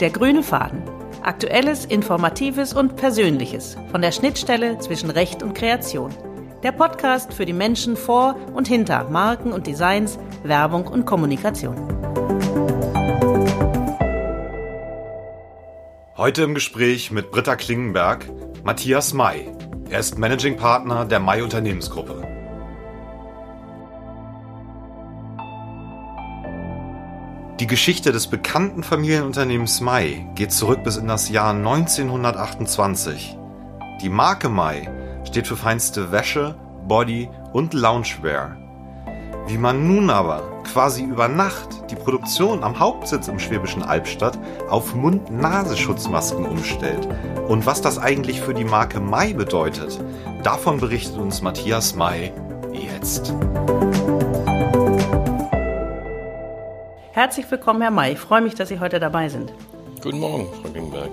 Der grüne Faden. Aktuelles, Informatives und Persönliches von der Schnittstelle zwischen Recht und Kreation. Der Podcast für die Menschen vor und hinter Marken und Designs, Werbung und Kommunikation. Heute im Gespräch mit Britta Klingenberg, Matthias May. Er ist Managing Partner der May Unternehmensgruppe. Die Geschichte des bekannten Familienunternehmens May geht zurück bis in das Jahr 1928. Die Marke May steht für feinste Wäsche, Body und Loungewear. Wie man nun aber quasi über Nacht die Produktion am Hauptsitz im Schwäbischen Albstadt auf Mund-Nasenschutzmasken umstellt und was das eigentlich für die Marke May bedeutet, davon berichtet uns Matthias May jetzt. Herzlich willkommen, Herr May. Ich freue mich, dass Sie heute dabei sind. Guten Morgen, Frau Gingberg.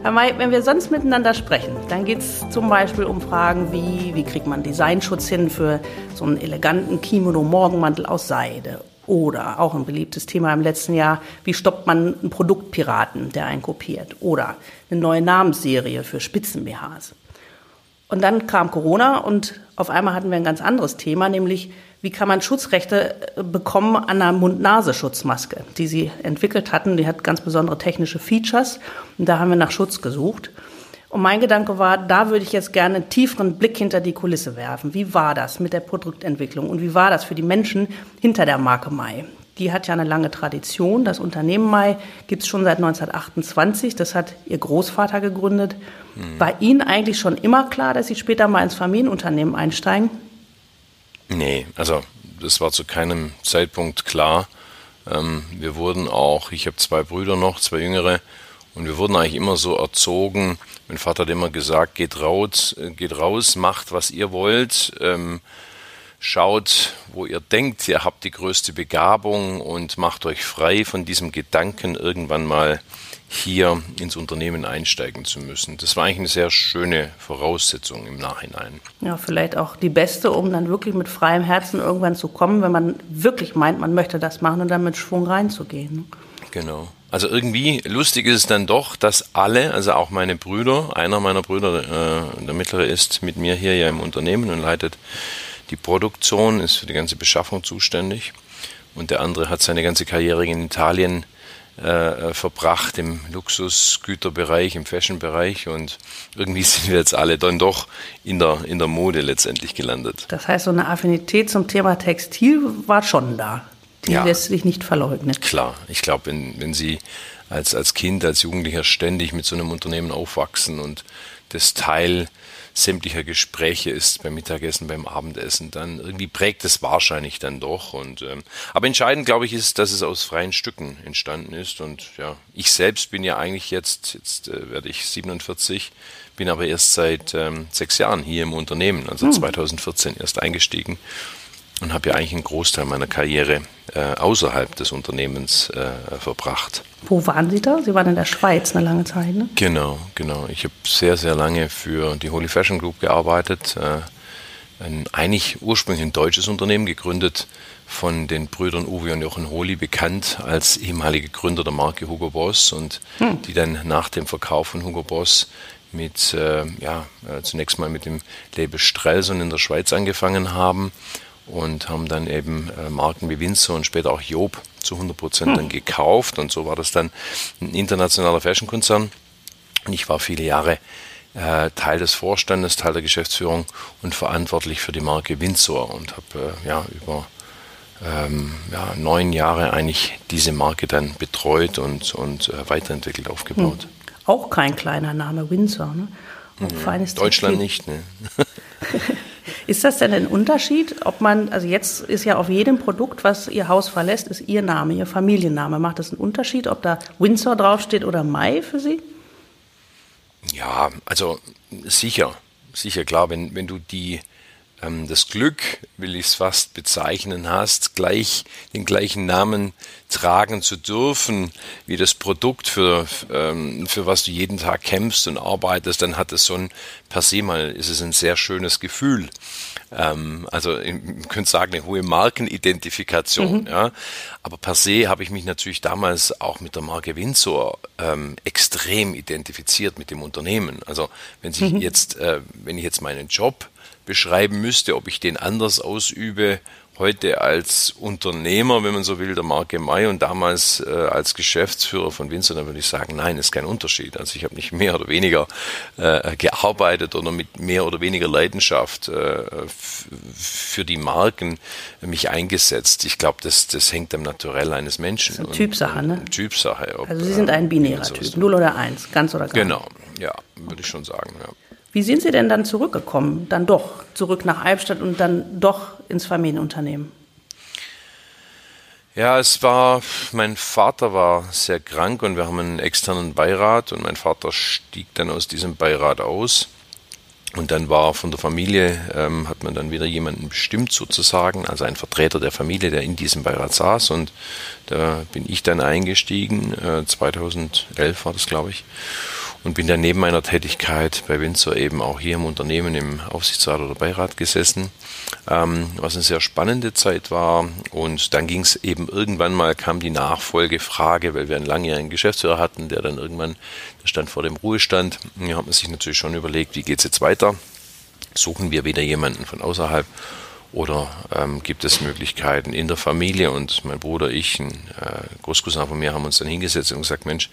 Herr May, wenn wir sonst miteinander sprechen, dann geht es zum Beispiel um Fragen wie, wie kriegt man Designschutz hin für so einen eleganten Kimono-Morgenmantel aus Seide? Oder auch ein beliebtes Thema im letzten Jahr, wie stoppt man einen Produktpiraten, der einen kopiert? Oder eine neue Namensserie für Spitzen-BHs. Und dann kam Corona und auf einmal hatten wir ein ganz anderes Thema, nämlich wie kann man Schutzrechte äh, bekommen an einer Mund-Nase-Schutzmaske, die sie entwickelt hatten. Die hat ganz besondere technische Features und da haben wir nach Schutz gesucht. Und mein Gedanke war, da würde ich jetzt gerne einen tieferen Blick hinter die Kulisse werfen. Wie war das mit der Produktentwicklung und wie war das für die Menschen hinter der Marke Mai? Die hat ja eine lange Tradition. Das Unternehmen Mai gibt es schon seit 1928. Das hat ihr Großvater gegründet. Mhm. War Ihnen eigentlich schon immer klar, dass Sie später mal ins Familienunternehmen einsteigen? Nee, also das war zu keinem Zeitpunkt klar. Ähm, wir wurden auch, ich habe zwei Brüder noch, zwei jüngere, und wir wurden eigentlich immer so erzogen. Mein Vater hat immer gesagt, geht raus, geht raus, macht, was ihr wollt. Ähm, schaut, wo ihr denkt, ihr habt die größte Begabung und macht euch frei von diesem Gedanken, irgendwann mal hier ins Unternehmen einsteigen zu müssen. Das war eigentlich eine sehr schöne Voraussetzung im Nachhinein. Ja, vielleicht auch die beste, um dann wirklich mit freiem Herzen irgendwann zu kommen, wenn man wirklich meint, man möchte das machen und dann mit Schwung reinzugehen. Genau. Also irgendwie lustig ist es dann doch, dass alle, also auch meine Brüder, einer meiner Brüder, äh, der mittlere ist mit mir hier ja im Unternehmen und leitet die Produktion, ist für die ganze Beschaffung zuständig. Und der andere hat seine ganze Karriere in Italien äh, verbracht im Luxusgüterbereich, im Fashionbereich und irgendwie sind wir jetzt alle dann doch in der, in der Mode letztendlich gelandet. Das heißt, so eine Affinität zum Thema Textil war schon da. Die ja, lässt sich nicht verleugnen. Klar, ich glaube, wenn, wenn Sie als, als Kind, als Jugendlicher ständig mit so einem Unternehmen aufwachsen und das Teil sämtlicher Gespräche ist beim Mittagessen, beim Abendessen, dann irgendwie prägt es wahrscheinlich dann doch. Und ähm, aber entscheidend, glaube ich, ist, dass es aus freien Stücken entstanden ist. Und ja, ich selbst bin ja eigentlich jetzt, jetzt äh, werde ich 47, bin aber erst seit ähm, sechs Jahren hier im Unternehmen, also hm. 2014 erst eingestiegen und habe ja eigentlich einen Großteil meiner Karriere äh, außerhalb des Unternehmens äh, verbracht. Wo waren Sie da? Sie waren in der Schweiz eine lange Zeit, ne? Genau, genau. Ich habe sehr, sehr lange für die Holy Fashion Group gearbeitet. Äh, ein eigentlich ursprünglich ein deutsches Unternehmen, gegründet von den Brüdern Uwe und Jochen Holy, bekannt als ehemalige Gründer der Marke Hugo Boss und hm. die dann nach dem Verkauf von Hugo Boss mit, äh, ja, äh, zunächst mal mit dem Label Strelson in der Schweiz angefangen haben und haben dann eben äh, Marken wie Windsor und später auch Job zu 100 Prozent hm. dann gekauft und so war das dann ein internationaler Fashionkonzern. Und ich war viele Jahre äh, Teil des Vorstandes, Teil der Geschäftsführung und verantwortlich für die Marke Windsor und habe äh, ja über ähm, ja, neun Jahre eigentlich diese Marke dann betreut und, und äh, weiterentwickelt, aufgebaut. Hm. Auch kein kleiner Name, Windsor, ne? Feines Deutschland nicht, ne? Ist das denn ein Unterschied, ob man, also jetzt ist ja auf jedem Produkt, was Ihr Haus verlässt, ist Ihr Name, Ihr Familienname. Macht das einen Unterschied, ob da Windsor draufsteht oder Mai für Sie? Ja, also sicher, sicher klar, wenn, wenn du die das Glück, will ich es fast bezeichnen, hast, gleich den gleichen Namen tragen zu dürfen, wie das Produkt, für, ähm, für was du jeden Tag kämpfst und arbeitest, dann hat es so ein, per se mal, ist es ein sehr schönes Gefühl. Ähm, also, ich könnte sagen, eine hohe Markenidentifikation, mhm. ja. Aber per se habe ich mich natürlich damals auch mit der Marke Windsor ähm, extrem identifiziert mit dem Unternehmen. Also, wenn sich mhm. jetzt, äh, wenn ich jetzt meinen Job beschreiben müsste, ob ich den anders ausübe heute als Unternehmer, wenn man so will, der Marke Mai und damals äh, als Geschäftsführer von Windsor, dann würde ich sagen, nein, ist kein Unterschied. Also ich habe nicht mehr oder weniger äh, gearbeitet oder mit mehr oder weniger Leidenschaft äh, für die Marken mich eingesetzt. Ich glaube, das, das hängt am Naturell eines Menschen. Das ist eine Typsache, ne? Typsache. Ob, also Sie sind ein binärer Typ, 0 oder 1, ganz oder gar Genau, ja, würde ich schon sagen, ja. Wie sind Sie denn dann zurückgekommen? Dann doch zurück nach Albstadt und dann doch ins Familienunternehmen? Ja, es war, mein Vater war sehr krank und wir haben einen externen Beirat und mein Vater stieg dann aus diesem Beirat aus. Und dann war von der Familie, ähm, hat man dann wieder jemanden bestimmt sozusagen, also ein Vertreter der Familie, der in diesem Beirat saß. Und da bin ich dann eingestiegen, äh, 2011 war das, glaube ich und bin dann neben meiner Tätigkeit bei Windsor eben auch hier im Unternehmen im Aufsichtsrat oder Beirat gesessen, ähm, was eine sehr spannende Zeit war. Und dann ging es eben irgendwann mal, kam die Nachfolgefrage, weil wir einen langjährigen Geschäftsführer hatten, der dann irgendwann, der stand vor dem Ruhestand. Da hat man sich natürlich schon überlegt, wie geht es jetzt weiter? Suchen wir wieder jemanden von außerhalb oder ähm, gibt es Möglichkeiten in der Familie? Und mein Bruder, ich, ein äh, Großcousin von mir, haben uns dann hingesetzt und gesagt, Mensch,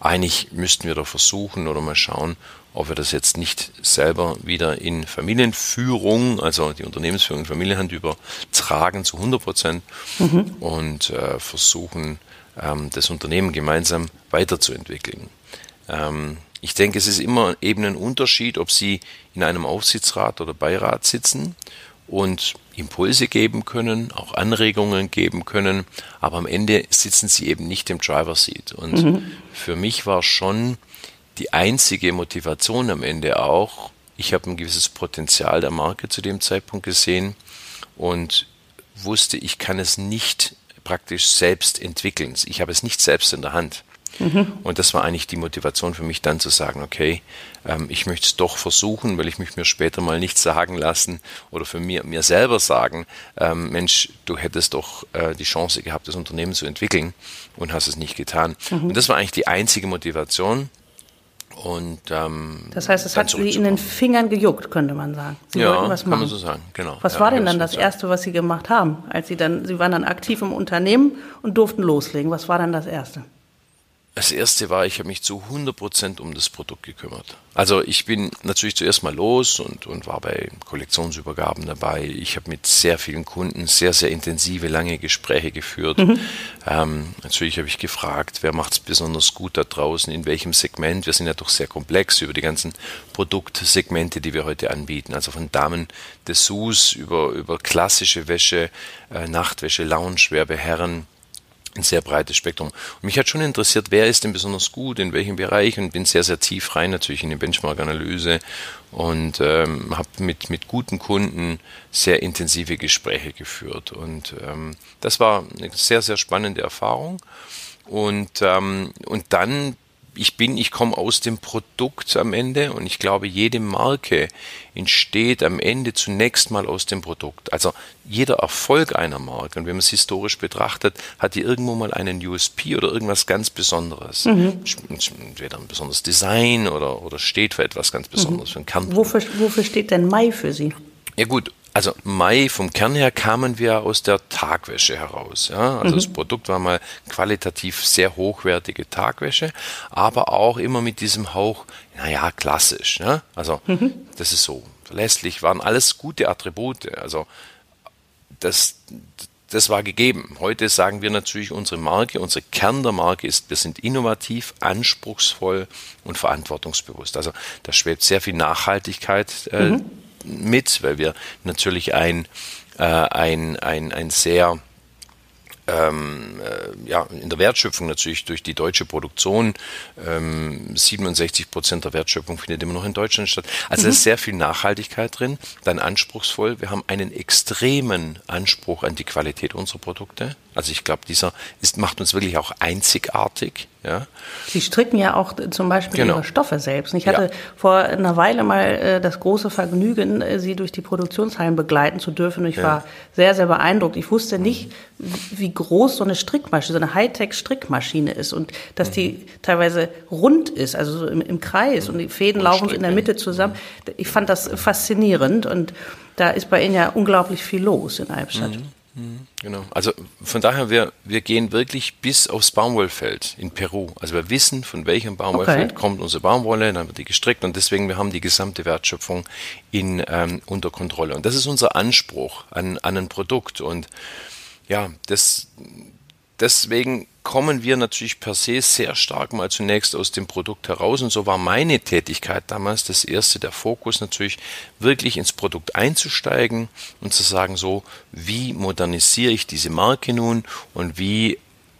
eigentlich müssten wir doch versuchen oder mal schauen, ob wir das jetzt nicht selber wieder in Familienführung, also die Unternehmensführung in Familienhand übertragen zu 100 Prozent mhm. und äh, versuchen, ähm, das Unternehmen gemeinsam weiterzuentwickeln. Ähm, ich denke, es ist immer eben ein Unterschied, ob Sie in einem Aufsichtsrat oder Beirat sitzen und Impulse geben können, auch Anregungen geben können, aber am Ende sitzen sie eben nicht im Driver Seat. Und mhm. für mich war schon die einzige Motivation am Ende auch, ich habe ein gewisses Potenzial der Marke zu dem Zeitpunkt gesehen und wusste, ich kann es nicht praktisch selbst entwickeln. Ich habe es nicht selbst in der Hand. Mhm. Und das war eigentlich die Motivation für mich dann zu sagen, okay, ähm, ich möchte es doch versuchen, weil ich mich mir später mal nicht sagen lassen oder für mir, mir selber sagen, ähm, Mensch, du hättest doch äh, die Chance gehabt, das Unternehmen zu entwickeln und hast es nicht getan. Mhm. Und das war eigentlich die einzige Motivation. Und, ähm, das heißt, es hat Sie in den Fingern gejuckt, könnte man sagen. Sie ja, wollten was machen. kann man so sagen, genau. Was ja, war denn dann das Erste, was Sie gemacht haben, als Sie dann, Sie waren dann aktiv im Unternehmen und durften loslegen. Was war dann das Erste? Das erste war, ich habe mich zu 100% um das Produkt gekümmert. Also ich bin natürlich zuerst mal los und, und war bei Kollektionsübergaben dabei. Ich habe mit sehr vielen Kunden sehr, sehr intensive, lange Gespräche geführt. Mhm. Ähm, natürlich habe ich gefragt, wer macht es besonders gut da draußen, in welchem Segment. Wir sind ja doch sehr komplex über die ganzen Produktsegmente, die wir heute anbieten. Also von Damen Dessous über, über klassische Wäsche, äh, Nachtwäsche, Loungewear bei Herren ein sehr breites Spektrum. Und mich hat schon interessiert, wer ist denn besonders gut, in welchem Bereich und bin sehr, sehr tief rein natürlich in die Benchmark-Analyse und ähm, habe mit, mit guten Kunden sehr intensive Gespräche geführt. Und ähm, das war eine sehr, sehr spannende Erfahrung. Und, ähm, und dann ich bin, ich komme aus dem Produkt am Ende und ich glaube, jede Marke entsteht am Ende zunächst mal aus dem Produkt. Also jeder Erfolg einer Marke, und wenn man es historisch betrachtet, hat die irgendwo mal einen USP oder irgendwas ganz Besonderes. Mhm. Entweder ein besonderes Design oder, oder steht für etwas ganz Besonderes, mhm. für ein Kern. Wofür, wofür steht denn Mai für Sie? Ja gut, also Mai vom Kern her kamen wir aus der Tagwäsche heraus. Ja? Also mhm. das Produkt war mal qualitativ sehr hochwertige Tagwäsche, aber auch immer mit diesem Hauch, naja, klassisch. Ne? Also mhm. das ist so. Verlässlich waren alles gute Attribute. Also das, das war gegeben. Heute sagen wir natürlich, unsere Marke, unsere Kern der Marke ist, wir sind innovativ, anspruchsvoll und verantwortungsbewusst. Also da schwebt sehr viel Nachhaltigkeit äh, mhm mit, weil wir natürlich ein, äh, ein, ein, ein sehr ähm, äh, ja, in der Wertschöpfung natürlich durch die deutsche Produktion. Ähm, 67 Prozent der Wertschöpfung findet immer noch in Deutschland statt. Also mhm. ist sehr viel Nachhaltigkeit drin, dann anspruchsvoll. Wir haben einen extremen Anspruch an die Qualität unserer Produkte. Also ich glaube, dieser ist, macht uns wirklich auch einzigartig. Ja. Sie stricken ja auch zum Beispiel genau. ihre Stoffe selbst. Ich hatte ja. vor einer Weile mal äh, das große Vergnügen, äh, Sie durch die Produktionshallen begleiten zu dürfen. Und ich ja. war sehr, sehr beeindruckt. Ich wusste nicht, wie groß so eine Strickmaschine, so eine Hightech-Strickmaschine ist und dass die mhm. teilweise rund ist, also so im, im Kreis und die Fäden und laufen in der Mitte zusammen. Ich fand das faszinierend und da ist bei Ihnen ja unglaublich viel los in Albstadt. Mhm. Genau. Also von daher, wir, wir gehen wirklich bis aufs Baumwollfeld in Peru. Also wir wissen, von welchem Baumwollfeld okay. kommt unsere Baumwolle, dann wird die gestrickt und deswegen, wir haben die gesamte Wertschöpfung in, ähm, unter Kontrolle. Und das ist unser Anspruch an, an ein Produkt. Und ja, das, deswegen kommen wir natürlich per se sehr stark mal zunächst aus dem Produkt heraus. Und so war meine Tätigkeit damals das erste, der Fokus natürlich wirklich ins Produkt einzusteigen und zu sagen, so, wie modernisiere ich diese Marke nun und wie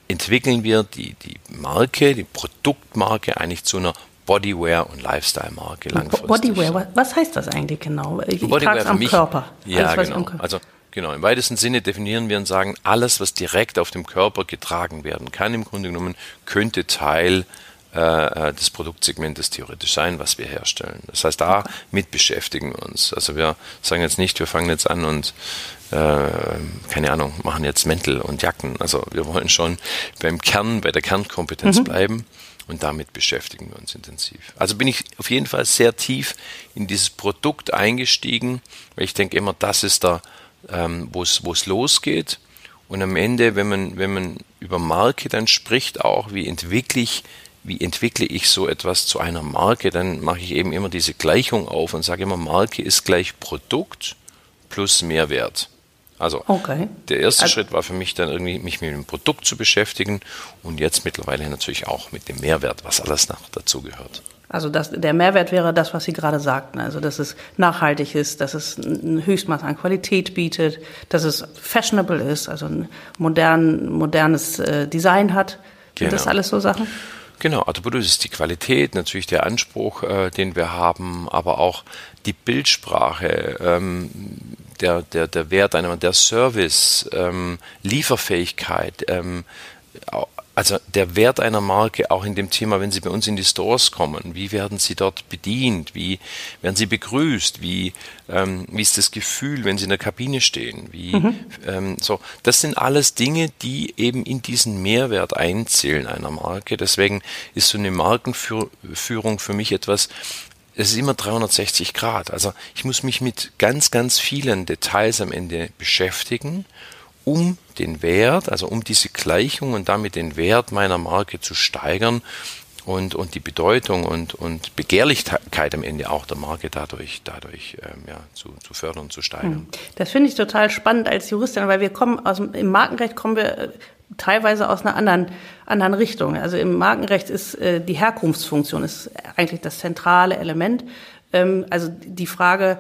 entwickeln wir die, die Marke, die Produktmarke eigentlich zu einer Bodywear und Lifestyle-Marke langfristig. Bodywear, was heißt das eigentlich genau? Ich, es am mich, Körper. Ja, genau. Also Genau, im weitesten Sinne definieren wir und sagen, alles, was direkt auf dem Körper getragen werden kann, im Grunde genommen, könnte Teil äh, äh des Produktsegmentes theoretisch sein, was wir herstellen. Das heißt, damit beschäftigen wir uns. Also wir sagen jetzt nicht, wir fangen jetzt an und äh, keine Ahnung, machen jetzt Mäntel und Jacken. Also wir wollen schon beim Kern, bei der Kernkompetenz mhm. bleiben und damit beschäftigen wir uns intensiv. Also bin ich auf jeden Fall sehr tief in dieses Produkt eingestiegen, weil ich denke immer, das ist der ähm, wo es losgeht. Und am Ende, wenn man, wenn man über Marke dann spricht, auch wie entwickle ich, wie entwickle ich so etwas zu einer Marke, dann mache ich eben immer diese Gleichung auf und sage immer, Marke ist gleich Produkt plus Mehrwert. Also okay. der erste also, Schritt war für mich dann irgendwie, mich mit dem Produkt zu beschäftigen und jetzt mittlerweile natürlich auch mit dem Mehrwert, was alles noch dazu gehört. Also das, der Mehrwert wäre das, was Sie gerade sagten. Also dass es nachhaltig ist, dass es ein Höchstmaß an Qualität bietet, dass es fashionable ist, also ein modern, modernes äh, Design hat. Genau. Sind das alles so Sachen? Genau, Attribut ist die Qualität, natürlich der Anspruch, äh, den wir haben, aber auch die Bildsprache, ähm, der, der, der Wert einer, der Service, ähm, Lieferfähigkeit, ähm, also der Wert einer Marke auch in dem Thema, wenn Sie bei uns in die Stores kommen, wie werden Sie dort bedient, wie werden Sie begrüßt, wie, ähm, wie ist das Gefühl, wenn Sie in der Kabine stehen, wie, mhm. ähm, so, das sind alles Dinge, die eben in diesen Mehrwert einzählen einer Marke. Deswegen ist so eine Markenführung für mich etwas, es ist immer 360 Grad. Also ich muss mich mit ganz, ganz vielen Details am Ende beschäftigen um den Wert, also um diese Gleichung und damit den Wert meiner Marke zu steigern und, und die Bedeutung und, und Begehrlichkeit am Ende auch der Marke dadurch, dadurch ähm, ja, zu, zu fördern, zu steigern. Hm. Das finde ich total spannend als Juristin, weil wir kommen aus im Markenrecht kommen wir äh, teilweise aus einer anderen, anderen Richtung. Also im Markenrecht ist äh, die Herkunftsfunktion ist eigentlich das zentrale Element. Ähm, also die Frage,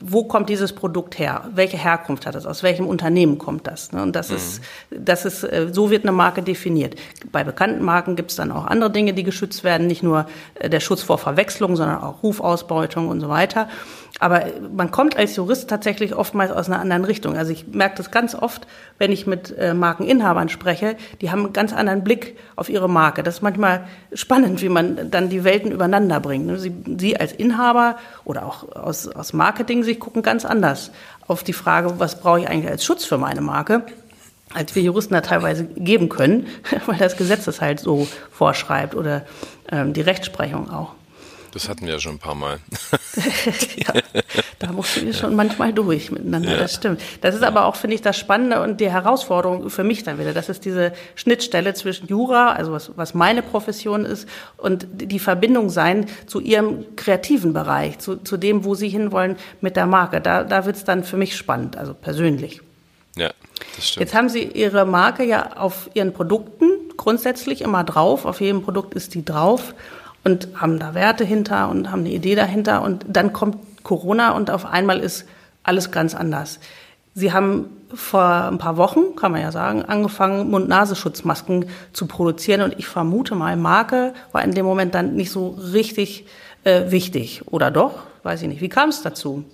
wo kommt dieses Produkt her? Welche Herkunft hat es? Aus welchem Unternehmen kommt das? Ne? Und das mhm. ist, das ist, äh, so wird eine Marke definiert. Bei bekannten Marken gibt es dann auch andere Dinge, die geschützt werden, nicht nur äh, der Schutz vor Verwechslung, sondern auch Rufausbeutung und so weiter. Aber man kommt als Jurist tatsächlich oftmals aus einer anderen Richtung. Also ich merke das ganz oft, wenn ich mit äh, Markeninhabern spreche, die haben einen ganz anderen Blick auf ihre Marke. Das ist manchmal spannend, wie man dann die Welten übereinander bringt. Ne? Sie, Sie als Inhaber oder auch aus, aus Marketing sich gucken ganz anders auf die Frage, was brauche ich eigentlich als Schutz für meine Marke als wir Juristen da teilweise geben können, weil das Gesetz das halt so vorschreibt oder ähm, die Rechtsprechung auch. Das hatten wir ja schon ein paar Mal. ja, da mussten wir schon manchmal durch miteinander, ja. das stimmt. Das ist aber auch, finde ich, das Spannende und die Herausforderung für mich dann wieder. Das ist diese Schnittstelle zwischen Jura, also was, was meine Profession ist, und die Verbindung sein zu ihrem kreativen Bereich, zu, zu dem, wo sie hinwollen mit der Marke. Da, da wird es dann für mich spannend, also persönlich. Ja, das stimmt. Jetzt haben Sie Ihre Marke ja auf Ihren Produkten grundsätzlich immer drauf. Auf jedem Produkt ist die drauf und haben da Werte hinter und haben eine Idee dahinter. Und dann kommt Corona und auf einmal ist alles ganz anders. Sie haben vor ein paar Wochen, kann man ja sagen, angefangen, Mund-Nasenschutzmasken zu produzieren. Und ich vermute mal, Marke war in dem Moment dann nicht so richtig äh, wichtig. Oder doch? Weiß ich nicht. Wie kam es dazu?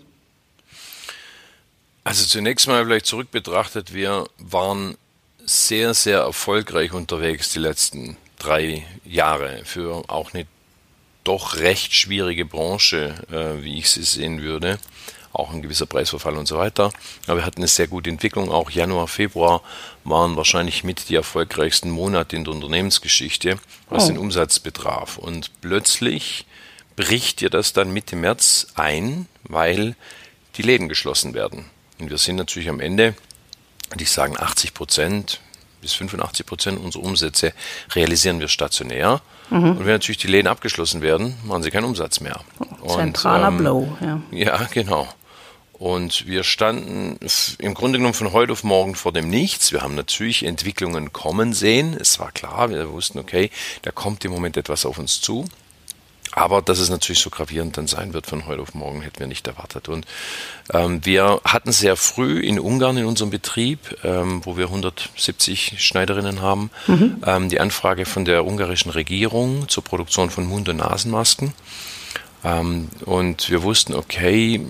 Also zunächst mal vielleicht zurück betrachtet, wir waren sehr, sehr erfolgreich unterwegs die letzten drei Jahre für auch eine doch recht schwierige Branche, äh, wie ich sie sehen würde. Auch ein gewisser Preisverfall und so weiter. Aber wir hatten eine sehr gute Entwicklung. Auch Januar, Februar waren wahrscheinlich mit die erfolgreichsten Monate in der Unternehmensgeschichte, was oh. den Umsatz betraf. Und plötzlich bricht dir das dann Mitte März ein, weil die Läden geschlossen werden. Und wir sind natürlich am Ende, und ich sagen 80 Prozent bis 85 Prozent unserer Umsätze realisieren wir stationär. Mhm. Und wenn natürlich die Läden abgeschlossen werden, machen sie keinen Umsatz mehr. Zentraler und, ähm, Blow, ja. Ja, genau. Und wir standen im Grunde genommen von heute auf morgen vor dem Nichts. Wir haben natürlich Entwicklungen kommen sehen. Es war klar, wir wussten, okay, da kommt im Moment etwas auf uns zu. Aber dass es natürlich so gravierend dann sein wird von heute auf morgen, hätten wir nicht erwartet. Und ähm, wir hatten sehr früh in Ungarn in unserem Betrieb, ähm, wo wir 170 Schneiderinnen haben, mhm. ähm, die Anfrage von der ungarischen Regierung zur Produktion von Mund- und Nasenmasken. Ähm, und wir wussten, okay,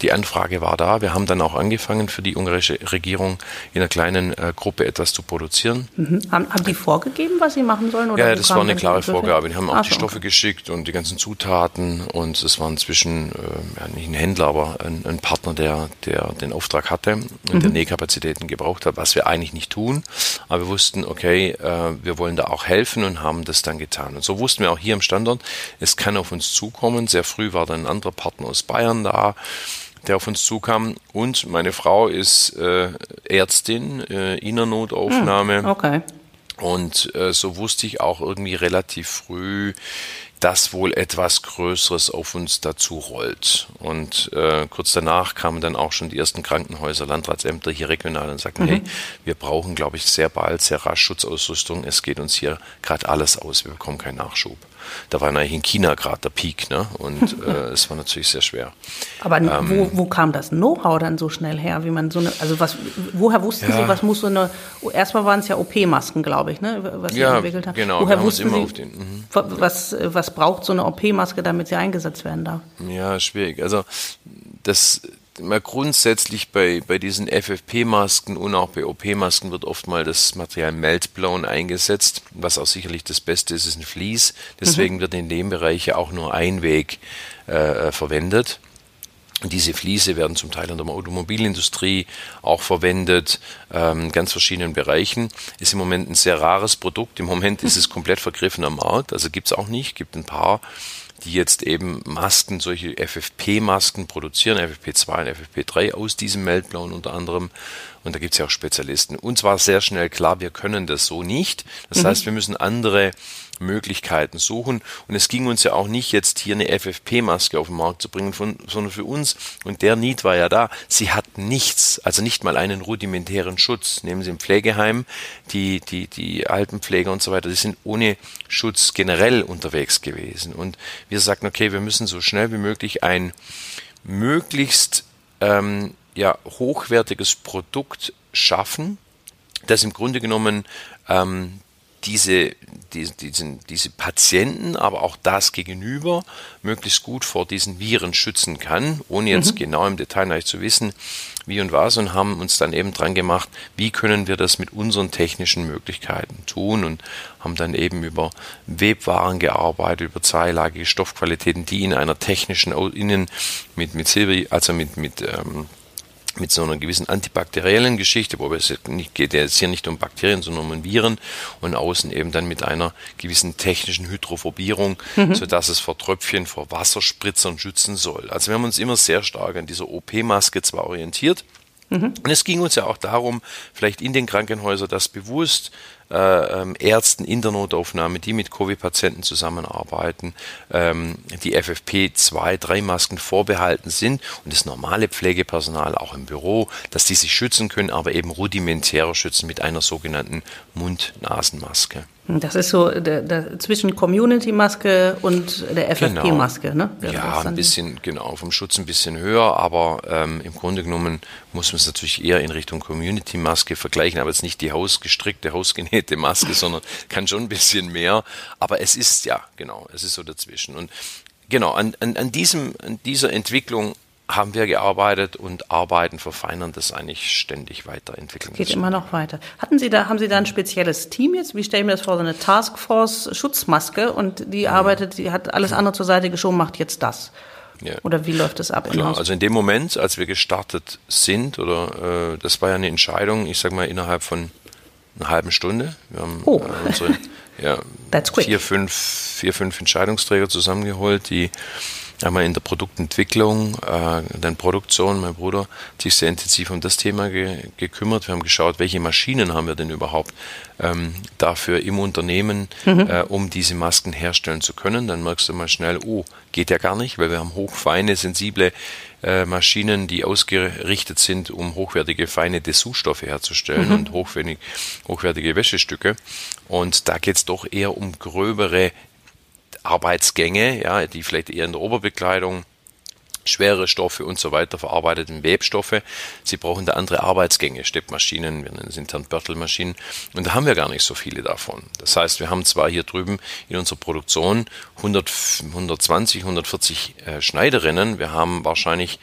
die Anfrage war da. Wir haben dann auch angefangen, für die ungarische Regierung in einer kleinen äh, Gruppe etwas zu produzieren. Mhm. Haben, haben, die vorgegeben, was sie machen sollen? Oder ja, das war eine klare Vorgabe. Die haben auch Ach, die Stoffe okay. geschickt und die ganzen Zutaten. Und es war inzwischen, äh, ja, nicht ein Händler, aber ein, ein, Partner, der, der den Auftrag hatte und mhm. der Nähkapazitäten gebraucht hat, was wir eigentlich nicht tun. Aber wir wussten, okay, äh, wir wollen da auch helfen und haben das dann getan. Und so wussten wir auch hier im Standort, es kann auf uns zukommen sehr früh war dann ein anderer Partner aus Bayern da, der auf uns zukam. Und meine Frau ist äh, Ärztin, äh, Innernotaufnahme. Hm, okay. Und äh, so wusste ich auch irgendwie relativ früh, dass wohl etwas Größeres auf uns dazu rollt. Und äh, kurz danach kamen dann auch schon die ersten Krankenhäuser, Landratsämter hier regional und sagten, mhm. hey, wir brauchen, glaube ich, sehr bald, sehr rasch Schutzausrüstung. Es geht uns hier gerade alles aus, wir bekommen keinen Nachschub da war eigentlich in China gerade der Peak, ne? Und äh, es war natürlich sehr schwer. Aber ähm, wo, wo kam das Know-how dann so schnell her, wie man so eine, also was, woher wussten ja. Sie, was muss so eine, erstmal waren es ja OP-Masken, glaube ich, ne? Was Sie ja, entwickelt haben. Genau, woher wussten Sie, den, mhm. was, was braucht so eine OP-Maske, damit sie eingesetzt werden darf? Ja, schwierig. Also das mal grundsätzlich bei, bei diesen FFP-Masken und auch bei OP-Masken wird oft mal das Material Meltblown eingesetzt, was auch sicherlich das Beste ist, ist ein Vlies. Deswegen mhm. wird in dem Bereich ja auch nur ein Weg äh, verwendet. Und diese Fliese werden zum Teil in der Automobilindustrie auch verwendet, ähm, ganz verschiedenen Bereichen. Ist im Moment ein sehr rares Produkt. Im Moment ist es komplett vergriffen am Markt, also gibt es auch nicht, gibt ein paar die jetzt eben Masken, solche FFP-Masken produzieren, FFP2 und FFP3 aus diesem Meltblauen unter anderem. Und da gibt es ja auch Spezialisten. Und zwar sehr schnell klar, wir können das so nicht. Das mhm. heißt, wir müssen andere Möglichkeiten suchen. Und es ging uns ja auch nicht jetzt hier eine FFP-Maske auf den Markt zu bringen, von, sondern für uns, und der Need war ja da, sie hat nichts, also nicht mal einen rudimentären Schutz. Nehmen Sie im Pflegeheim, die, die, die Altenpfleger und so weiter, die sind ohne Schutz generell unterwegs gewesen. Und wir sagten, okay, wir müssen so schnell wie möglich ein möglichst ähm, ja, hochwertiges Produkt schaffen, das im Grunde genommen ähm, diese, die, diesen, diese Patienten, aber auch das Gegenüber möglichst gut vor diesen Viren schützen kann, ohne jetzt mhm. genau im Detail zu wissen, wie und was, und haben uns dann eben dran gemacht, wie können wir das mit unseren technischen Möglichkeiten tun und haben dann eben über Webwaren gearbeitet, über zweilagige Stoffqualitäten, die in einer technischen, innen mit, mit Silber, also mit, mit ähm, mit so einer gewissen antibakteriellen Geschichte, wobei es nicht, geht ja jetzt hier nicht um Bakterien, sondern um Viren und außen eben dann mit einer gewissen technischen Hydrophobierung, mhm. sodass es vor Tröpfchen, vor Wasserspritzern schützen soll. Also wir haben uns immer sehr stark an dieser OP-Maske zwar orientiert, Mhm. Und es ging uns ja auch darum, vielleicht in den Krankenhäusern das bewusst äh, ähm, Ärzten in der Notaufnahme, die mit Covid-Patienten zusammenarbeiten, ähm, die FFP2, 3 Masken vorbehalten sind und das normale Pflegepersonal auch im Büro, dass die sich schützen können, aber eben rudimentärer schützen mit einer sogenannten Mund-Nasen-Maske. Das ist so der, der, zwischen Community-Maske und der FFP-Maske, genau. ne? Ja, ein bisschen, genau, vom Schutz ein bisschen höher, aber ähm, im Grunde genommen muss man es natürlich eher in Richtung Community-Maske vergleichen, aber jetzt nicht die hausgestrickte, hausgenähte Maske, sondern kann schon ein bisschen mehr. Aber es ist ja, genau, es ist so dazwischen. Und genau, an, an, an, diesem, an dieser Entwicklung haben wir gearbeitet und arbeiten, verfeinern das eigentlich ständig weiterentwickeln. Geht immer noch weiter. Hatten Sie da, haben Sie da ein spezielles Team jetzt? Wie stellen wir das vor? So eine Taskforce Schutzmaske und die arbeitet, die hat alles andere zur Seite geschoben, macht jetzt das. Ja. Oder wie läuft das ab? Klar, also in dem Moment, als wir gestartet sind, oder äh, das war ja eine Entscheidung, ich sag mal innerhalb von einer halben Stunde. Wir haben oh. äh, unsere ja, vier, fünf, vier, fünf Entscheidungsträger zusammengeholt, die einmal in der Produktentwicklung, äh, dann Produktion, mein Bruder hat sich sehr intensiv um das Thema ge gekümmert. Wir haben geschaut, welche Maschinen haben wir denn überhaupt ähm, dafür im Unternehmen, mhm. äh, um diese Masken herstellen zu können. Dann merkst du mal schnell, oh, geht ja gar nicht, weil wir haben hochfeine, sensible äh, Maschinen, die ausgerichtet sind, um hochwertige, feine Dessous-Stoffe herzustellen mhm. und hochwertig, hochwertige Wäschestücke. Und da geht es doch eher um gröbere Arbeitsgänge, ja, die vielleicht eher in der Oberbekleidung schwere Stoffe und so weiter, verarbeiteten Webstoffe. Sie brauchen da andere Arbeitsgänge, Steppmaschinen, wir nennen es intern Börtelmaschinen. Und da haben wir gar nicht so viele davon. Das heißt, wir haben zwar hier drüben in unserer Produktion 100, 120, 140 äh, Schneiderinnen. Wir haben wahrscheinlich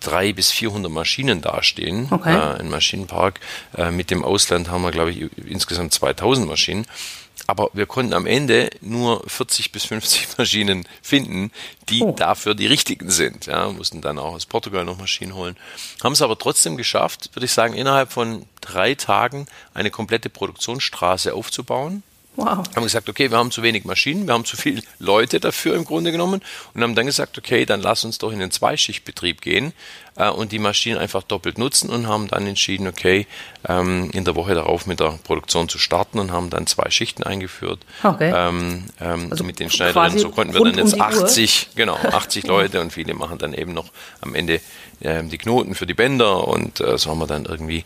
drei bis 400 Maschinen dastehen okay. äh, im Maschinenpark. Äh, mit dem Ausland haben wir, glaube ich, insgesamt 2000 Maschinen. Aber wir konnten am Ende nur 40 bis 50 Maschinen finden, die oh. dafür die richtigen sind. Ja, mussten dann auch aus Portugal noch Maschinen holen. Haben es aber trotzdem geschafft, würde ich sagen, innerhalb von drei Tagen eine komplette Produktionsstraße aufzubauen. Wow. Haben gesagt, okay, wir haben zu wenig Maschinen, wir haben zu viele Leute dafür im Grunde genommen und haben dann gesagt, okay, dann lass uns doch in den Zweischichtbetrieb gehen äh, und die Maschinen einfach doppelt nutzen und haben dann entschieden, okay, ähm, in der Woche darauf mit der Produktion zu starten und haben dann zwei Schichten eingeführt okay. ähm, ähm, also mit den Schneiderinnen. So konnten wir dann jetzt um 80, Uhr. genau, 80 Leute und viele machen dann eben noch am Ende ähm, die Knoten für die Bänder und äh, so haben wir dann irgendwie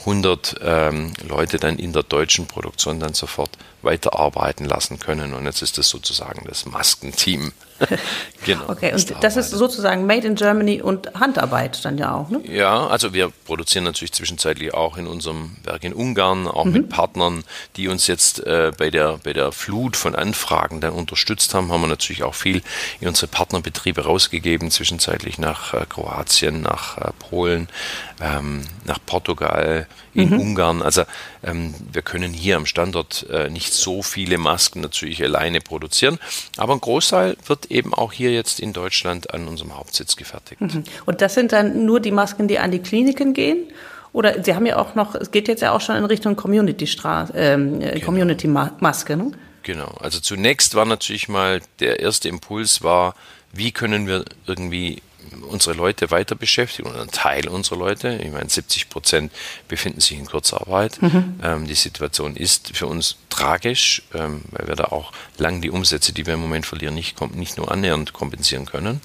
100 ähm, Leute dann in der deutschen Produktion dann sofort weiterarbeiten lassen können. Und jetzt ist das sozusagen das Maskenteam. genau. Okay, und das ist sozusagen Made in Germany und Handarbeit dann ja auch, ne? Ja, also wir produzieren natürlich zwischenzeitlich auch in unserem Werk in Ungarn, auch mhm. mit Partnern, die uns jetzt äh, bei, der, bei der Flut von Anfragen dann unterstützt haben, haben wir natürlich auch viel in unsere Partnerbetriebe rausgegeben, zwischenzeitlich nach äh, Kroatien, nach äh, Polen, ähm, nach Portugal, in mhm. Ungarn. Also ähm, wir können hier am Standort äh, nicht so viele Masken natürlich alleine produzieren, aber ein Großteil wird eben auch hier jetzt in Deutschland an unserem Hauptsitz gefertigt. Mhm. Und das sind dann nur die Masken, die an die Kliniken gehen? Oder Sie haben ja auch noch, es geht jetzt ja auch schon in Richtung Community ähm, äh, genau. Community Maske, ne? Genau. Also zunächst war natürlich mal der erste Impuls war, wie können wir irgendwie unsere Leute weiter beschäftigen oder ein Teil unserer Leute. Ich meine, 70 Prozent befinden sich in Kurzarbeit. Mhm. Ähm, die Situation ist für uns tragisch, ähm, weil wir da auch lang die Umsätze, die wir im Moment verlieren, nicht, nicht nur annähernd kompensieren können.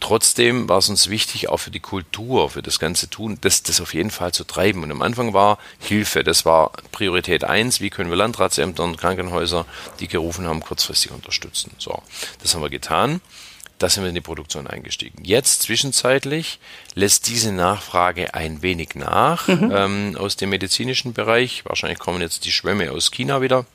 Trotzdem war es uns wichtig, auch für die Kultur, für das ganze Tun, das, das auf jeden Fall zu treiben. Und am Anfang war Hilfe, das war Priorität eins. Wie können wir Landratsämter und Krankenhäuser, die gerufen haben, kurzfristig unterstützen? So, das haben wir getan. Da sind wir in die Produktion eingestiegen. Jetzt zwischenzeitlich lässt diese Nachfrage ein wenig nach mhm. ähm, aus dem medizinischen Bereich. Wahrscheinlich kommen jetzt die Schwämme aus China wieder.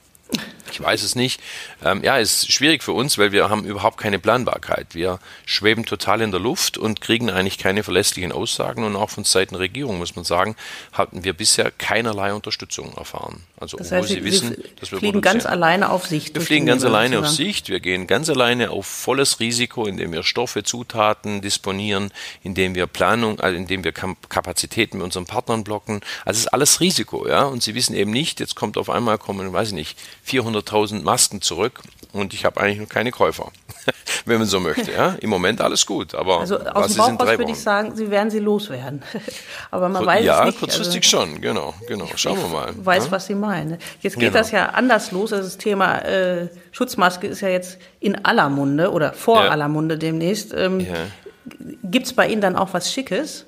Ich weiß es nicht. Ähm, ja, ist schwierig für uns, weil wir haben überhaupt keine Planbarkeit. Wir schweben total in der Luft und kriegen eigentlich keine verlässlichen Aussagen. Und auch von Seiten der Regierung, muss man sagen, hatten wir bisher keinerlei Unterstützung erfahren. Also, das heißt, Sie, Sie wissen, dass wir fliegen ganz alleine auf Sicht. Wir fliegen ganz alleine auf Sicht. Wir gehen ganz alleine auf volles Risiko, indem wir Stoffe, Zutaten disponieren, indem wir Planung, also indem wir Kapazitäten mit unseren Partnern blocken. Also es ist alles Risiko, ja. Und Sie wissen eben nicht, jetzt kommt auf einmal kommen, weiß ich nicht, 400.000 Masken zurück und ich habe eigentlich noch keine Käufer, wenn man so möchte. Ja? Im Moment alles gut, aber also aus dem Bauch würde ich sagen, Sie werden sie loswerden. aber man weiß ja, es nicht. Ja, kurzfristig also, schon, genau, genau. Schauen wir mal. Weiß, ja? was Sie meinen. Jetzt geht genau. das ja anders los. Also das Thema äh, Schutzmaske ist ja jetzt in aller Munde oder vor ja. aller Munde demnächst. Ähm, ja. Gibt es bei Ihnen dann auch was Schickes?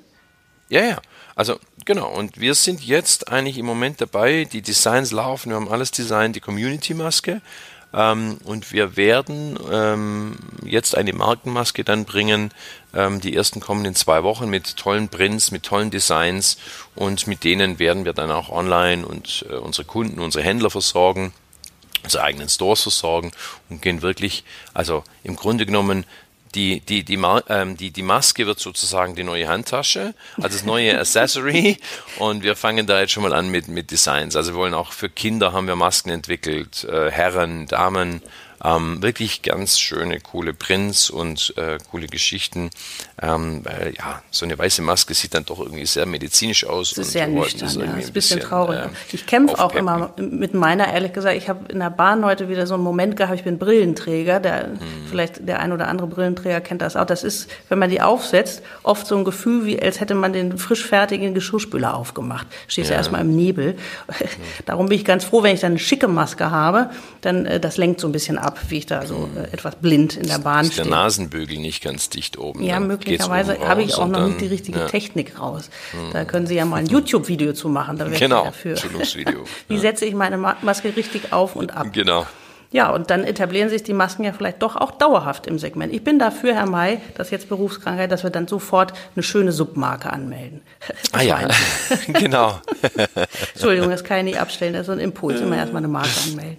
Ja, ja. Also Genau, und wir sind jetzt eigentlich im Moment dabei, die Designs laufen, wir haben alles designt, die Community-Maske. Ähm, und wir werden ähm, jetzt eine Markenmaske dann bringen. Ähm, die ersten kommen in zwei Wochen mit tollen Prints, mit tollen Designs und mit denen werden wir dann auch online und äh, unsere Kunden, unsere Händler versorgen unsere eigenen Stores versorgen und gehen wirklich, also im Grunde genommen die, die, die, ähm, die, die Maske wird sozusagen die neue Handtasche, also das neue Accessory. Und wir fangen da jetzt schon mal an mit, mit Designs. Also wir wollen auch für Kinder haben wir Masken entwickelt, äh, Herren, Damen, ähm, wirklich ganz schöne, coole Prints und äh, coole Geschichten. Ähm, weil, ja, so eine weiße Maske sieht dann doch irgendwie sehr medizinisch aus. Das ist sehr nüchtern, ja. Ist ein bisschen, traurig. Äh, ich kämpfe auch immer mit meiner, ehrlich gesagt. Ich habe in der Bahn heute wieder so einen Moment gehabt, ich bin Brillenträger. Der, hm. Vielleicht der ein oder andere Brillenträger kennt das auch. Das ist, wenn man die aufsetzt, oft so ein Gefühl, wie als hätte man den frisch fertigen Geschirrspüler aufgemacht. Stehst ja erstmal im Nebel. Darum bin ich ganz froh, wenn ich dann eine schicke Maske habe, dann äh, das lenkt so ein bisschen ab ab, wie ich da so äh, etwas blind in der Bahn stehe. Ist der Nasenbügel nicht ganz dicht oben? Ja, möglicherweise habe ich auch noch nicht die richtige ja. Technik raus. Hm. Da können Sie ja mal ein YouTube-Video zu machen. Da genau, dafür. Schulungsvideo. wie setze ich meine Maske richtig auf und ab? Genau. Ja, und dann etablieren sich die Masken ja vielleicht doch auch dauerhaft im Segment. Ich bin dafür, Herr May, dass jetzt Berufskrankheit, dass wir dann sofort eine schöne Submarke anmelden. Ah ja, genau. Entschuldigung, das kann ich nicht abstellen, das ist so ein Impuls, immer erstmal eine Marke anmelden.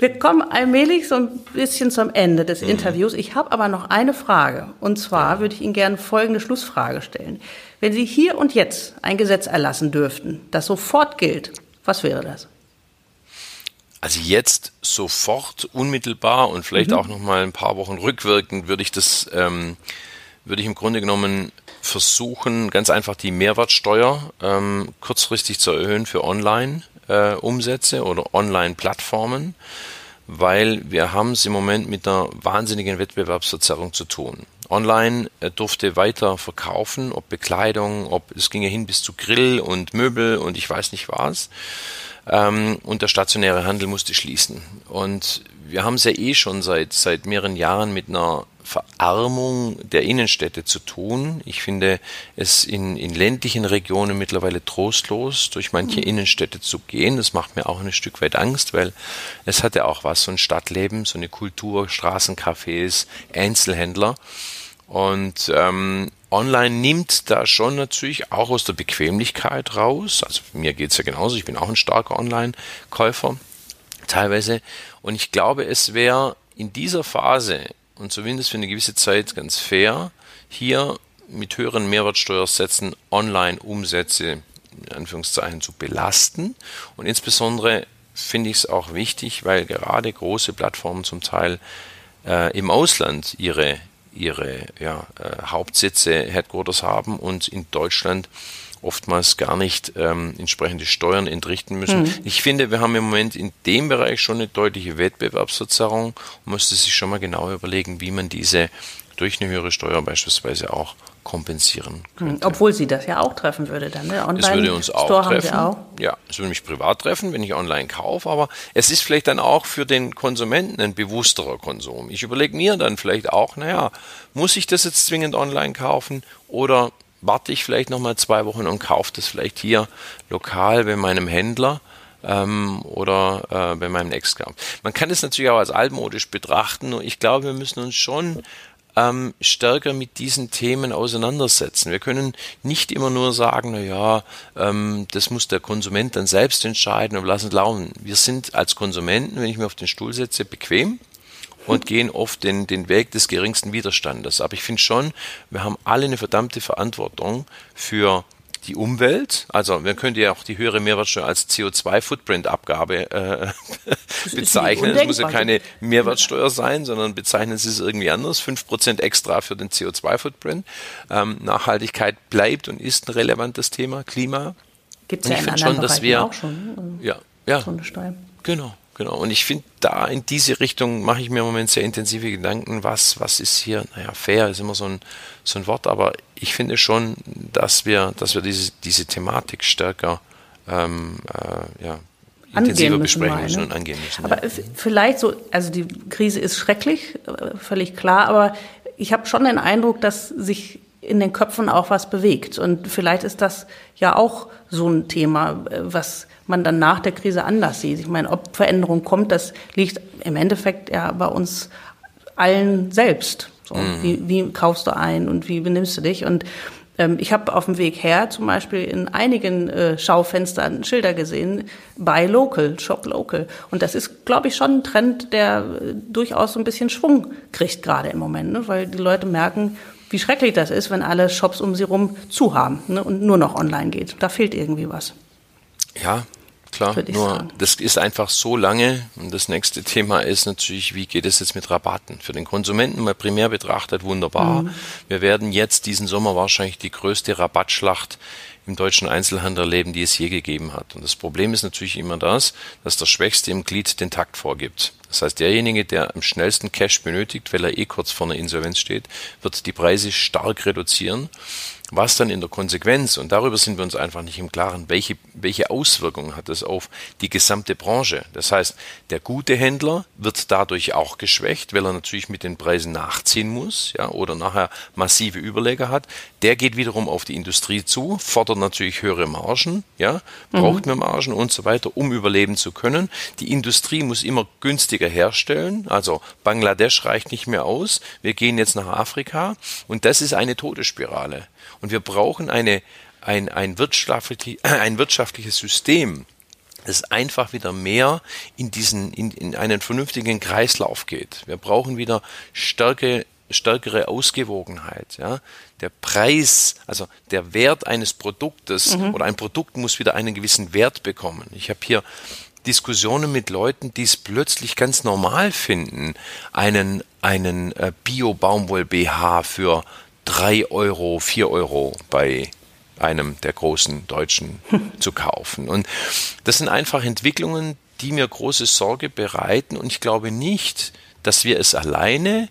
Wir kommen allmählich so ein bisschen zum Ende des mhm. Interviews. Ich habe aber noch eine Frage. Und zwar würde ich Ihnen gerne folgende Schlussfrage stellen. Wenn Sie hier und jetzt ein Gesetz erlassen dürften, das sofort gilt, was wäre das? Also jetzt sofort, unmittelbar und vielleicht mhm. auch noch mal ein paar Wochen rückwirkend würde ich das, ähm, würde ich im Grunde genommen versuchen, ganz einfach die Mehrwertsteuer ähm, kurzfristig zu erhöhen für Online äh, oder Online-Plattformen, weil wir haben es im Moment mit einer wahnsinnigen Wettbewerbsverzerrung zu tun. Online äh, durfte weiter verkaufen, ob Bekleidung, ob es ging ja hin bis zu Grill und Möbel und ich weiß nicht was. Ähm, und der stationäre Handel musste schließen. Und wir haben es ja eh schon seit, seit mehreren Jahren mit einer Verarmung der Innenstädte zu tun. Ich finde es in, in ländlichen Regionen mittlerweile trostlos, durch manche mhm. Innenstädte zu gehen. Das macht mir auch ein Stück weit Angst, weil es hat ja auch was, so ein Stadtleben, so eine Kultur, Straßencafés, Einzelhändler. Und ähm, online nimmt da schon natürlich auch aus der Bequemlichkeit raus. Also mir geht's ja genauso, ich bin auch ein starker Online-Käufer teilweise. Und ich glaube, es wäre in dieser Phase und zumindest für eine gewisse Zeit ganz fair, hier mit höheren Mehrwertsteuersätzen Online-Umsätze in Anführungszeichen zu belasten. Und insbesondere finde ich es auch wichtig, weil gerade große Plattformen zum Teil äh, im Ausland ihre, ihre ja, äh, Hauptsitze, Headquarters haben und in Deutschland oftmals gar nicht ähm, entsprechende Steuern entrichten müssen. Mhm. Ich finde, wir haben im Moment in dem Bereich schon eine deutliche Wettbewerbsverzerrung und müsste sich schon mal genau überlegen, wie man diese durch eine höhere Steuer beispielsweise auch kompensieren hm, könnte. Obwohl sie das ja auch treffen würde dann, ne? Online es würde uns auch Store treffen. Auch. Ja, es würde mich privat treffen, wenn ich online kaufe, aber es ist vielleicht dann auch für den Konsumenten ein bewussterer Konsum. Ich überlege mir dann vielleicht auch, naja, muss ich das jetzt zwingend online kaufen oder warte ich vielleicht nochmal zwei Wochen und kaufe das vielleicht hier lokal bei meinem Händler ähm, oder äh, bei meinem Ex-Kauf. Man kann es natürlich auch als altmodisch betrachten, nur ich glaube, wir müssen uns schon ähm, stärker mit diesen Themen auseinandersetzen. Wir können nicht immer nur sagen, na ja, ähm, das muss der Konsument dann selbst entscheiden und lassen laufen. Wir sind als Konsumenten, wenn ich mir auf den Stuhl setze, bequem und gehen oft den, den Weg des geringsten Widerstandes. Aber ich finde schon, wir haben alle eine verdammte Verantwortung für die Umwelt, also man könnte ja auch die höhere Mehrwertsteuer als CO2-Footprint-Abgabe äh, bezeichnen. Es muss ja keine Mehrwertsteuer sein, sondern bezeichnen Sie es irgendwie anders. 5% extra für den CO2-Footprint. Ähm, Nachhaltigkeit bleibt und ist ein relevantes Thema. Klima. Gibt es ja in anderen schon, dass wir, auch schon. Ne? Ja, ja. So eine Steuer. Genau. Genau. Und ich finde, da in diese Richtung mache ich mir im Moment sehr intensive Gedanken, was, was ist hier, naja, fair ist immer so ein, so ein Wort, aber ich finde schon, dass wir, dass wir diese, diese Thematik stärker ähm, äh, ja, intensiver besprechen müssen und angehen müssen. Aber ja. vielleicht so, also die Krise ist schrecklich, äh, völlig klar, aber ich habe schon den Eindruck, dass sich in den Köpfen auch was bewegt. Und vielleicht ist das ja auch so ein Thema, äh, was man dann nach der Krise anders sieht. Ich meine, ob Veränderung kommt, das liegt im Endeffekt ja bei uns allen selbst. So, mhm. wie, wie kaufst du ein und wie benimmst du dich? Und ähm, ich habe auf dem Weg her zum Beispiel in einigen äh, Schaufenstern Schilder gesehen, Buy Local, Shop Local. Und das ist, glaube ich, schon ein Trend, der äh, durchaus so ein bisschen Schwung kriegt gerade im Moment, ne? weil die Leute merken, wie schrecklich das ist, wenn alle Shops um sie rum zu haben ne? und nur noch online geht. Da fehlt irgendwie was. Ja, klar. Nur sagen. das ist einfach so lange. Und das nächste Thema ist natürlich, wie geht es jetzt mit Rabatten? Für den Konsumenten mal primär betrachtet wunderbar. Mhm. Wir werden jetzt diesen Sommer wahrscheinlich die größte Rabattschlacht im deutschen Einzelhandel erleben, die es je gegeben hat. Und das Problem ist natürlich immer das, dass der Schwächste im Glied den Takt vorgibt. Das heißt, derjenige, der am schnellsten Cash benötigt, weil er eh kurz vor einer Insolvenz steht, wird die Preise stark reduzieren was dann in der Konsequenz, und darüber sind wir uns einfach nicht im Klaren, welche, welche Auswirkungen hat das auf die gesamte Branche. Das heißt, der gute Händler wird dadurch auch geschwächt, weil er natürlich mit den Preisen nachziehen muss, ja, oder nachher massive Überleger hat. Der geht wiederum auf die Industrie zu, fordert natürlich höhere Margen, ja, braucht mhm. mehr Margen und so weiter, um überleben zu können. Die Industrie muss immer günstiger herstellen, also Bangladesch reicht nicht mehr aus. Wir gehen jetzt nach Afrika und das ist eine Todesspirale. Und wir brauchen eine, ein, ein, wirtschaftlich, ein wirtschaftliches System, das einfach wieder mehr in diesen, in, in einen vernünftigen Kreislauf geht. Wir brauchen wieder stärke, stärkere Ausgewogenheit. Ja? Der Preis, also der Wert eines Produktes mhm. oder ein Produkt muss wieder einen gewissen Wert bekommen. Ich habe hier Diskussionen mit Leuten, die es plötzlich ganz normal finden, einen, einen äh, Bio-Baumwoll-BH für drei Euro, vier Euro bei einem der großen Deutschen zu kaufen. Und das sind einfach Entwicklungen, die mir große Sorge bereiten. Und ich glaube nicht, dass wir es alleine,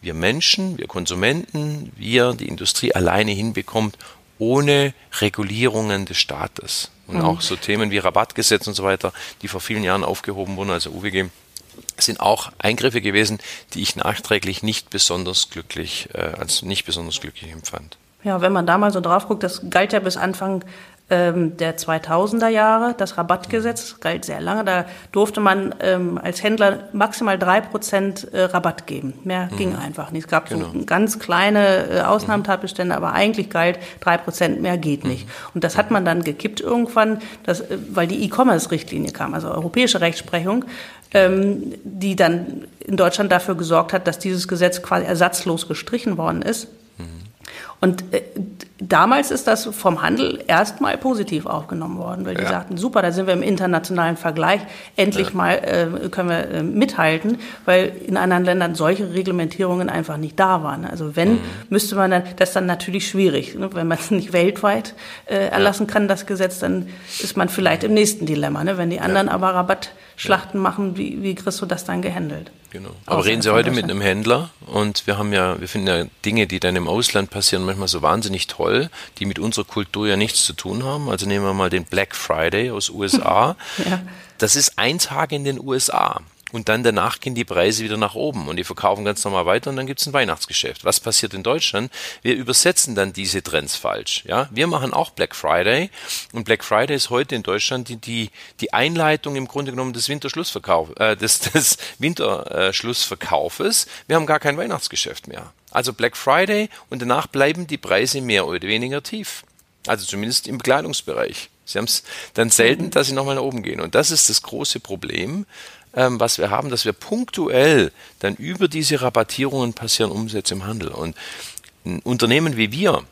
wir Menschen, wir Konsumenten, wir, die Industrie alleine hinbekommt, ohne Regulierungen des Staates. Und mhm. auch so Themen wie Rabattgesetz und so weiter, die vor vielen Jahren aufgehoben wurden, also UWG, sind auch Eingriffe gewesen, die ich nachträglich nicht besonders glücklich, äh, als nicht besonders glücklich empfand. Ja, wenn man da mal so drauf guckt, das galt ja bis Anfang ähm, der 2000er Jahre, das Rabattgesetz galt sehr lange. Da durfte man ähm, als Händler maximal drei Prozent äh, Rabatt geben. Mehr mhm. ging einfach nicht. Es gab genau. so ganz kleine äh, Ausnahmetatbestände, aber eigentlich galt drei Prozent, mehr geht nicht. Mhm. Und das hat man dann gekippt irgendwann, das, äh, weil die E-Commerce-Richtlinie kam, also europäische Rechtsprechung, ähm, die dann in Deutschland dafür gesorgt hat, dass dieses Gesetz quasi ersatzlos gestrichen worden ist. Und äh, damals ist das vom Handel erstmal positiv aufgenommen worden, weil die ja. sagten, super, da sind wir im internationalen Vergleich, endlich ja. mal äh, können wir äh, mithalten, weil in anderen Ländern solche Reglementierungen einfach nicht da waren. Also wenn, mhm. müsste man dann, das ist dann natürlich schwierig, ne? wenn man es nicht weltweit äh, erlassen ja. kann, das Gesetz, dann ist man vielleicht im nächsten Dilemma. Ne? Wenn die anderen aber Rabattschlachten machen, wie, wie kriegst du das dann gehandelt? Genau. Aber reden Sie heute mit einem Händler und wir haben ja, wir finden ja Dinge, die dann im Ausland passieren, manchmal so wahnsinnig toll, die mit unserer Kultur ja nichts zu tun haben. Also nehmen wir mal den Black Friday aus USA. ja. Das ist ein Tag in den USA und dann danach gehen die Preise wieder nach oben und die verkaufen ganz normal weiter und dann gibt es ein Weihnachtsgeschäft. Was passiert in Deutschland? Wir übersetzen dann diese Trends falsch. Ja, wir machen auch Black Friday und Black Friday ist heute in Deutschland die die, die Einleitung im Grunde genommen des Winterschlussverkaufs, äh, des, des Winterschlussverkaufes. Wir haben gar kein Weihnachtsgeschäft mehr. Also Black Friday und danach bleiben die Preise mehr oder weniger tief. Also zumindest im Bekleidungsbereich. Sie haben es dann selten, dass sie nochmal nach oben gehen. Und das ist das große Problem, ähm, was wir haben, dass wir punktuell dann über diese Rabattierungen passieren Umsätze im Handel. Und Unternehmen wie wir,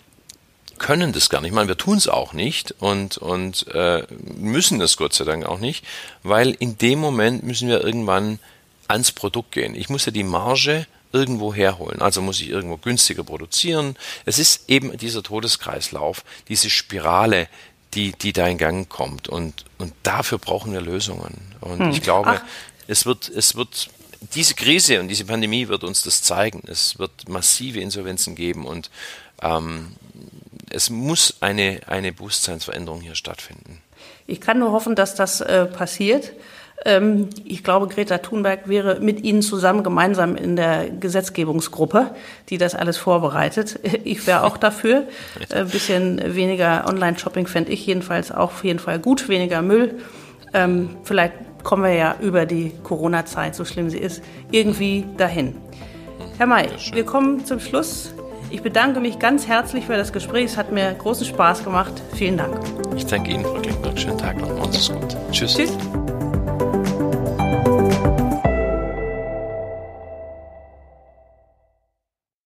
können das gar nicht. Ich meine, wir tun es auch nicht und, und äh, müssen es Gott sei Dank auch nicht, weil in dem Moment müssen wir irgendwann ans Produkt gehen. Ich muss ja die Marge irgendwo herholen. Also muss ich irgendwo günstiger produzieren. Es ist eben dieser Todeskreislauf, diese Spirale, die, die da in Gang kommt. Und, und dafür brauchen wir Lösungen. Und hm. ich glaube, Ach. Es wird, es wird, diese Krise und diese Pandemie wird uns das zeigen. Es wird massive Insolvenzen geben und ähm, es muss eine, eine Bewusstseinsveränderung hier stattfinden. Ich kann nur hoffen, dass das äh, passiert. Ähm, ich glaube, Greta Thunberg wäre mit Ihnen zusammen gemeinsam in der Gesetzgebungsgruppe, die das alles vorbereitet. Ich wäre auch dafür. Ein bisschen weniger Online-Shopping fände ich jedenfalls auch auf jeden Fall gut, weniger Müll. Ähm, vielleicht kommen wir ja über die Corona-Zeit, so schlimm sie ist, irgendwie dahin. Herr May, wir kommen zum Schluss. Ich bedanke mich ganz herzlich für das Gespräch. Es hat mir großen Spaß gemacht. Vielen Dank. Ich danke Ihnen, Frau Klingberg. Schönen Tag noch. Machen Sie es gut. Tschüss. Tschüss.